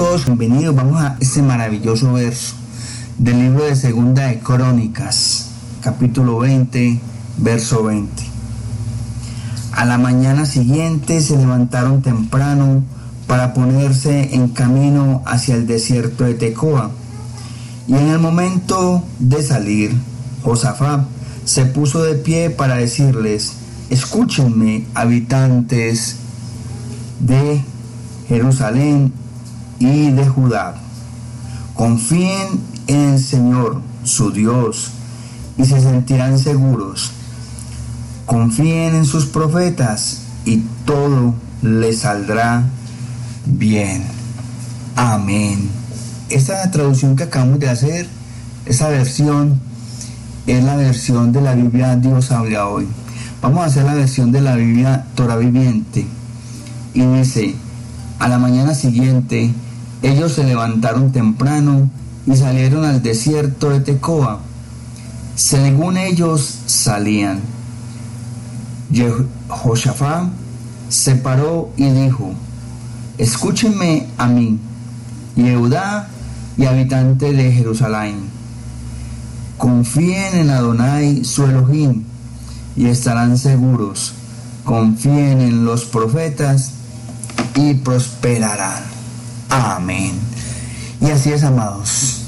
todos bienvenidos. Vamos a este maravilloso verso del libro de Segunda de Crónicas, capítulo 20, verso 20. A la mañana siguiente se levantaron temprano para ponerse en camino hacia el desierto de Tecoa. Y en el momento de salir, Josafat se puso de pie para decirles, escúchenme, habitantes de Jerusalén y de Judá. Confíen en el Señor, su Dios, y se sentirán seguros. Confíen en sus profetas y todo les saldrá bien. Amén. Esta traducción que acabamos de hacer, esa versión, es la versión de la Biblia Dios habla hoy. Vamos a hacer la versión de la Biblia Torah viviente. Y dice, a la mañana siguiente, ellos se levantaron temprano y salieron al desierto de Tecoa. Según ellos salían. Josafá se paró y dijo, escúchenme a mí, Yehudá y habitante de Jerusalén. Confíen en Adonai su Elohim y estarán seguros. Confíen en los profetas y prosperarán. Amén. Y así es, amados.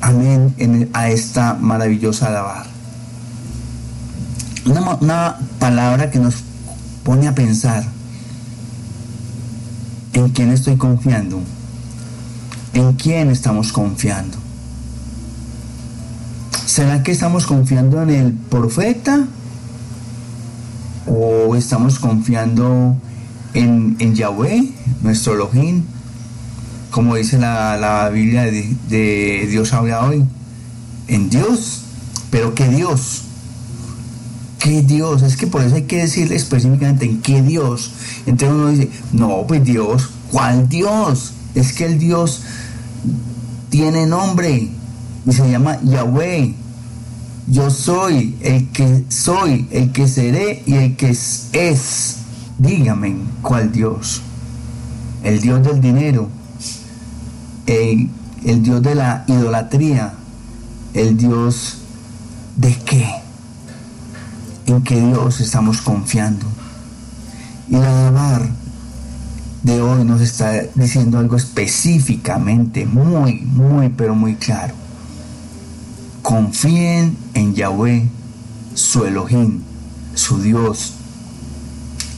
Amén a esta maravillosa alabar. Una, una palabra que nos pone a pensar en quién estoy confiando, en quién estamos confiando. ¿Será que estamos confiando en el profeta? ¿O estamos confiando en, Yahweh, nuestro Elohim? Como dice la, Biblia de, Dios habla hoy. En Dios. Pero ¿qué Dios? ¿Qué Dios? Es que por eso hay que decirle específicamente en qué Dios. Entonces uno dice, no, pues Dios, ¿cuál Dios? Es que el Dios tiene nombre y se llama Yahweh. Yo soy el que soy, el que seré y el que es. Dígame cuál Dios. El Dios del dinero, el, el Dios de la idolatría, el Dios de qué, en qué Dios estamos confiando. Y la alabar de hoy nos está diciendo algo específicamente, muy, muy, pero muy claro. Confíen en Yahweh, su Elohim, su Dios.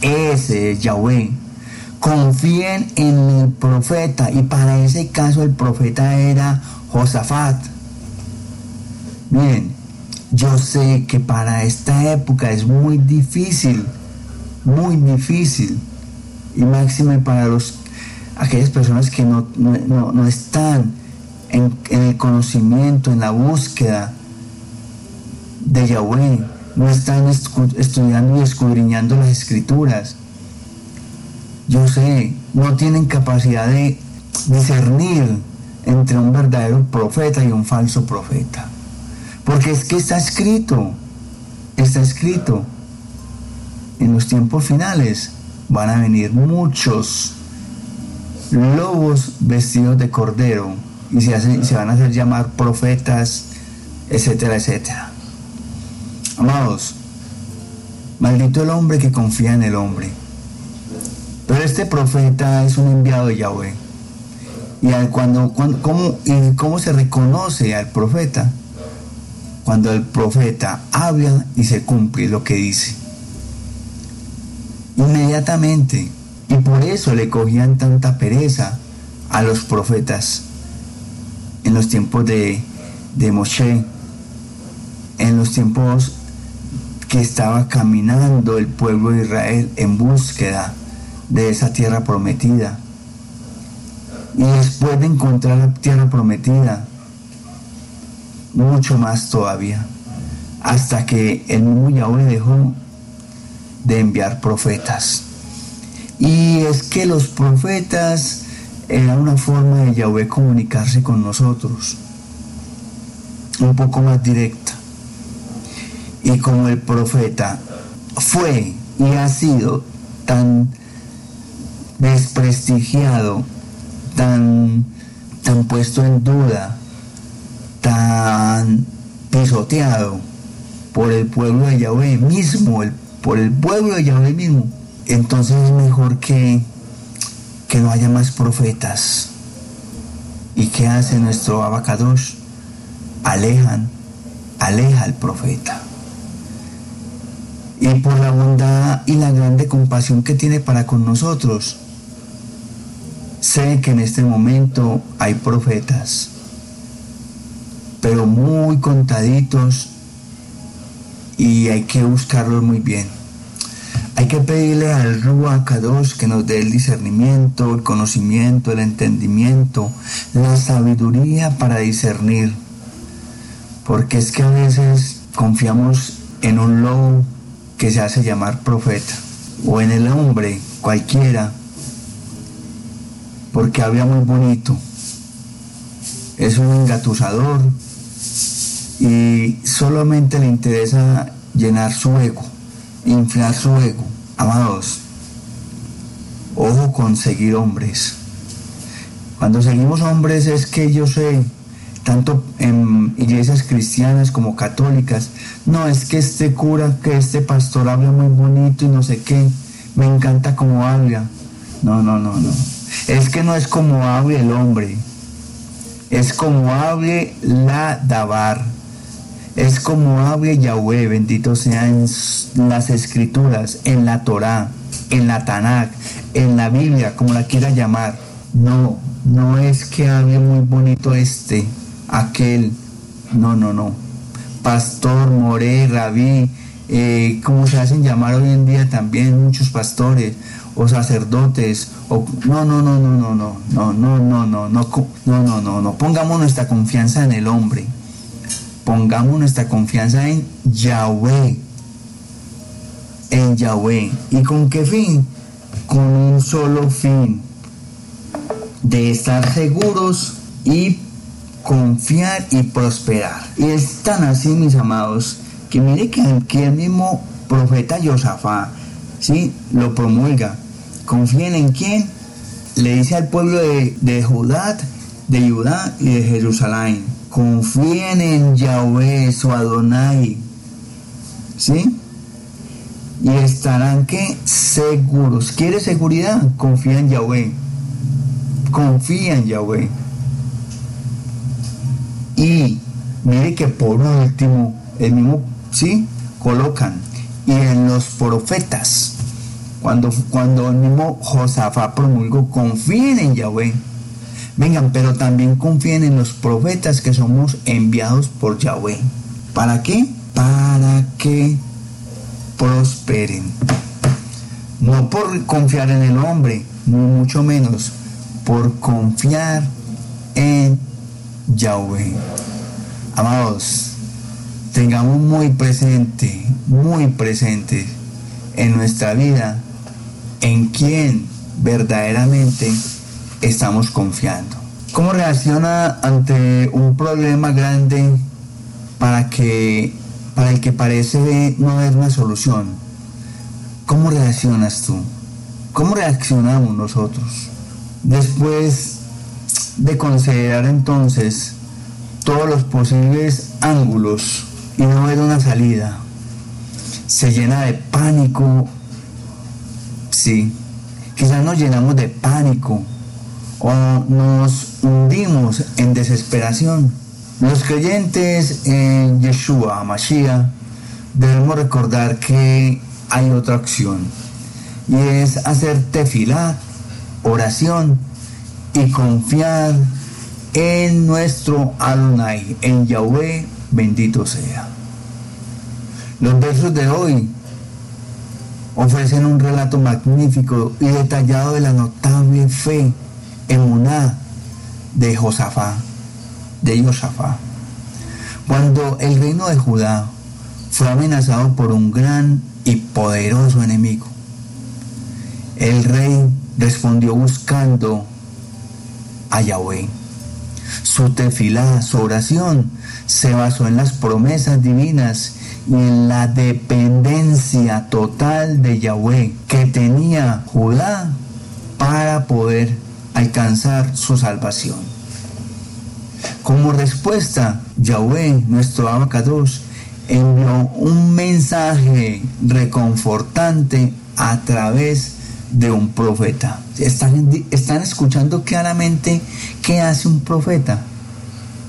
Ese es Yahweh. Confíen en el profeta. Y para ese caso el profeta era Josafat. Bien, yo sé que para esta época es muy difícil, muy difícil. Y máxime para los, aquellas personas que no, no están en, el conocimiento, en la búsqueda de Yahweh, no están estudiando y escudriñando las escrituras. Yo sé, no tienen capacidad de discernir entre un verdadero profeta y un falso profeta. Porque es que está escrito, está escrito, en los tiempos finales van a venir muchos lobos vestidos de cordero y se, se van a hacer llamar profetas, etcétera, etcétera. Amados, maldito el hombre que confía en el hombre. Pero este profeta es un enviado de Yahweh. Y cuando, ¿cómo, y cómo se reconoce al profeta? Cuando el profeta habla y se cumple lo que dice. Inmediatamente. Y por eso le cogían tanta pereza a los profetas en los tiempos de, de Moshe, en los tiempos que estaba caminando el pueblo de Israel en búsqueda de esa tierra prometida. Y después de encontrar la tierra prometida, mucho más todavía, hasta que el mismo Yahweh dejó de enviar profetas. Y es que los profetas era una forma de Yahweh comunicarse con nosotros, un poco más directa. Y como el profeta fue y ha sido tan desprestigiado tan, tan puesto en duda, tan pisoteado por el pueblo de Yahweh mismo, el, por el pueblo de Yahweh mismo, entonces es mejor que, que no haya más profetas. ¿Y qué hace nuestro abacados? Alejan, aleja al profeta. Y por la bondad y la grande compasión que tiene para con nosotros, sé que en este momento hay profetas, pero muy contaditos y hay que buscarlos muy bien. Hay que pedirle al Ruach que nos dé el discernimiento, el conocimiento, el entendimiento, la sabiduría para discernir. Porque es que a veces confiamos en un lobo que se hace llamar profeta o en el hombre cualquiera porque habla muy bonito. Es un engatusador y solamente le interesa llenar su ego inflar su ego. Amados, ojo con seguir hombres. Cuando seguimos hombres es que yo sé, tanto en iglesias cristianas como católicas, no es que este cura, que este pastor habla muy bonito y no sé qué, me encanta como habla. No, no, no, no. Es que no es como hable el hombre, es como hable la Dabar es como hable Yahweh, bendito sean las escrituras, en la Torá, en la Tanakh, en la Biblia, como la quiera llamar. No, no es que hable muy bonito este, aquel. No, no, no. Pastor, moré, rabí, eh, como se hacen llamar hoy en día también muchos pastores o sacerdotes o no no no no no no no no no no no no no no no pongamos nuestra confianza en el hombre pongamos nuestra confianza en Yahweh. En Yahweh. ¿Y con qué fin? Con un solo fin. De estar seguros y confiar y prosperar. Y es tan así, mis amados, que mire que aquí el mismo profeta Josafá, ¿sí? Lo promulga. ¿Confíen en quién? Le dice al pueblo de, de Judá, de Judá y de Jerusalén confíen en Yahweh, su Adonai, ¿sí? Y estarán que seguros. ¿Quieres seguridad? Confía en Yahweh. Confía en Yahweh. Y mire que por último, el mismo, ¿sí? Colocan. Y en los profetas, cuando, cuando el mismo Josafat promulgó, confíen en Yahweh Vengan, pero también confíen en los profetas que somos enviados por Yahweh. ¿Para qué? Para que prosperen. No por confiar en el hombre, ni mucho menos por confiar en Yahweh. Amados, tengamos muy presente, muy presente en nuestra vida en quien verdaderamente estamos confiando. ¿Cómo reacciona ante un problema grande para, que, para el que parece no haber una solución? ¿Cómo reaccionas tú? ¿Cómo reaccionamos nosotros? Después de considerar entonces todos los posibles ángulos y no ver una salida, se llena de pánico. Sí, quizás nos llenamos de pánico o nos hundimos en desesperación. Los creyentes en Yeshua, Mashiach, debemos recordar que hay otra opción y es hacer tefilá, oración y confiar en nuestro Adonai, en Yahweh, bendito sea. Los versos de hoy ofrecen un relato magnífico y detallado de la notable fe emuná de Josafá, de Josafá. Cuando el reino de Judá fue amenazado por un gran y poderoso enemigo, el rey respondió buscando a Yahweh. Su tefilá, su oración, se basó en las promesas divinas y en la dependencia total de Yahweh que tenía Judá para poder alcanzar su salvación. Como respuesta, Yahweh, nuestro abacados, envió un mensaje reconfortante a través de un profeta. Están, están escuchando claramente qué hace un profeta.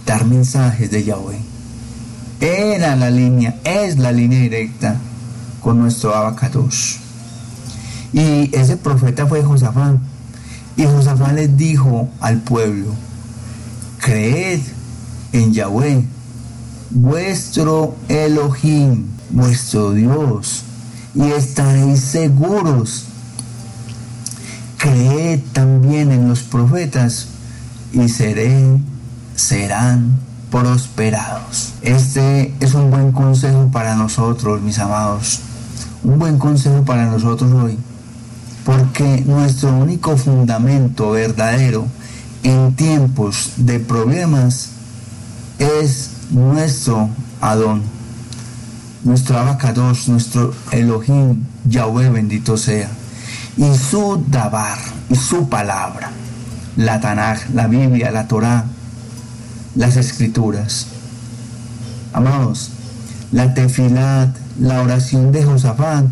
Dar mensajes de Yahweh. Era la línea, es la línea directa con nuestro abacados. Y ese profeta fue Josafán. Y Josafán les dijo al pueblo, creed en Yahweh, vuestro Elohim, vuestro Dios, y estaréis seguros. Creed también en los profetas y seré, serán prosperados. Este es un buen consejo para nosotros, mis amados. Un buen consejo para nosotros hoy. Porque nuestro único fundamento verdadero en tiempos de problemas es nuestro Adón, nuestro abacados, nuestro Elohim, Yahweh bendito sea, y su Dabar, y su palabra, la Tanaj, la Biblia, la Torah, las Escrituras. Amados, la tefilat, la oración de Josafat,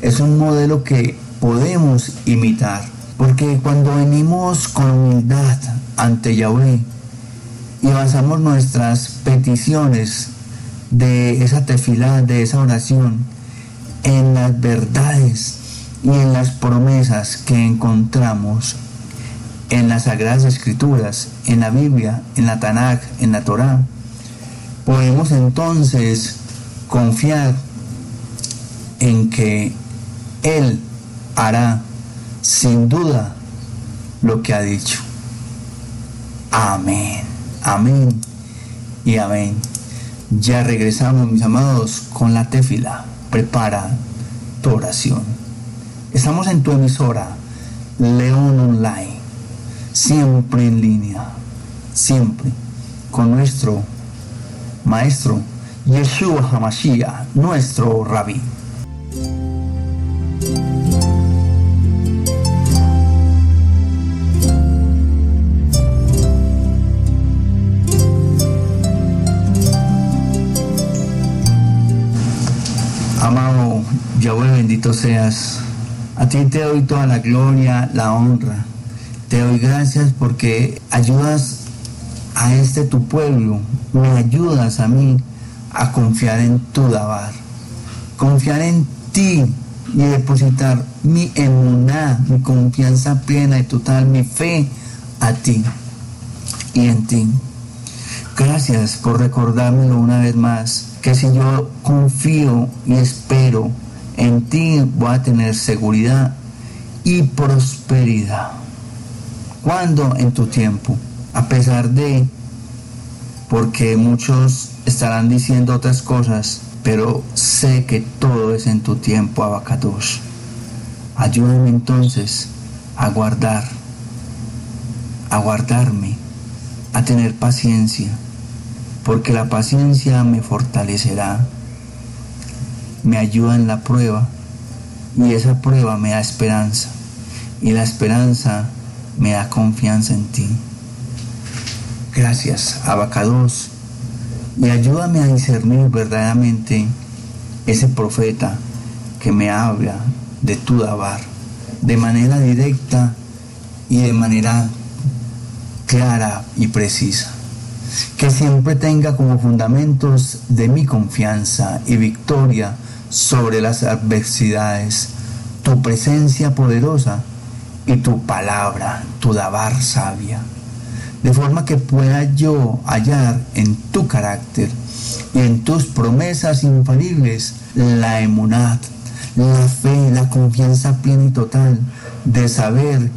es un modelo que podemos imitar, porque cuando venimos con humildad ante Yahweh, y basamos nuestras peticiones de esa tefilá, de esa oración, en las verdades y en las promesas que encontramos en las Sagradas Escrituras, en la Biblia, en la Tanakh, en la Torá, podemos entonces confiar en que Él hará sin duda lo que ha dicho. Amén. Amén y amén. Ya regresamos, mis amados, con la tefila. Prepara tu oración. Estamos en tu emisora, León Online, siempre en línea, siempre con nuestro maestro Yeshua Hamashiach, nuestro rabí. Amado Yahweh, bendito seas. A ti te doy toda la gloria, la honra. Te doy gracias porque ayudas a este tu pueblo, me ayudas a mí a confiar en tu Dabar, confiar en ti y depositar mi emuná, mi confianza plena y total, mi fe a ti y en ti. Gracias por recordármelo una vez más que si yo confío y espero en ti voy a tener seguridad y prosperidad. Cuando en tu tiempo, a pesar de, porque muchos estarán diciendo otras cosas, pero sé que todo es en tu tiempo, Abacados. Ayúdame entonces a guardar, a guardarme, a tener paciencia porque la paciencia me fortalecerá, me ayuda en la prueba y esa prueba me da esperanza y la esperanza me da confianza en ti. Gracias, Abacados, y ayúdame a discernir verdaderamente ese profeta que me habla de tu Dabar de manera directa y de manera clara y precisa que siempre tenga como fundamentos de mi confianza y victoria sobre las adversidades tu presencia poderosa y tu palabra, tu dabar sabia, de forma que pueda yo hallar en tu carácter y en tus promesas infalibles la emunat, la fe, la confianza plena y total de saber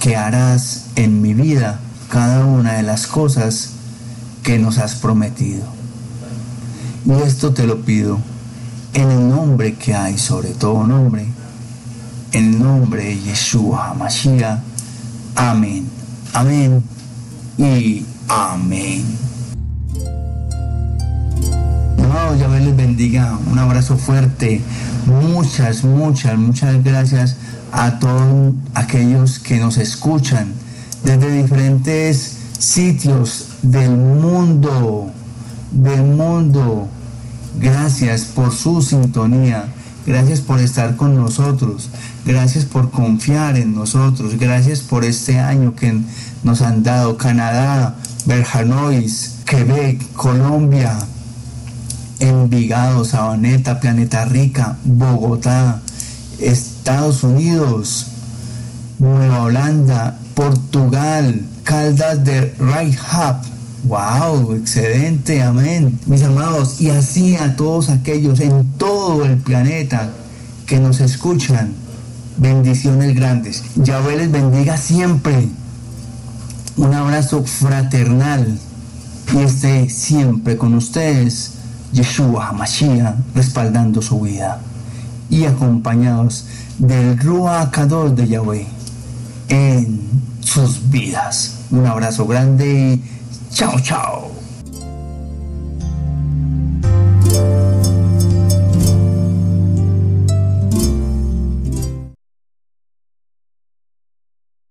que harás en mi vida cada una de las cosas que nos has prometido. Y esto te lo pido en el nombre que hay sobre todo nombre, en el nombre de Yeshua HaMashiach. Amén, amén y amén. Amado, Yahweh les bendiga. Un abrazo fuerte. Muchas, muchas, muchas gracias a todos aquellos que nos escuchan desde diferentes sitios del mundo, del mundo. Gracias por su sintonía. Gracias por estar con nosotros. Gracias por confiar en nosotros. Gracias por este año que nos han dado Canadá, Berjanois, Quebec, Colombia, Envigado, Sabaneta, Planeta Rica, Bogotá, Estados Unidos, Nueva Holanda, Portugal, Caldas de Hub. ¡Wow! Excelente, amén. Mis amados, y así a todos aquellos en todo el planeta que nos escuchan, bendiciones grandes. Yahweh les bendiga siempre. Un abrazo fraternal y esté siempre con ustedes, Yeshua HaMashiach, respaldando su vida y acompañados del Ruach de Yahweh en sus vidas. Un abrazo grande y Ciao.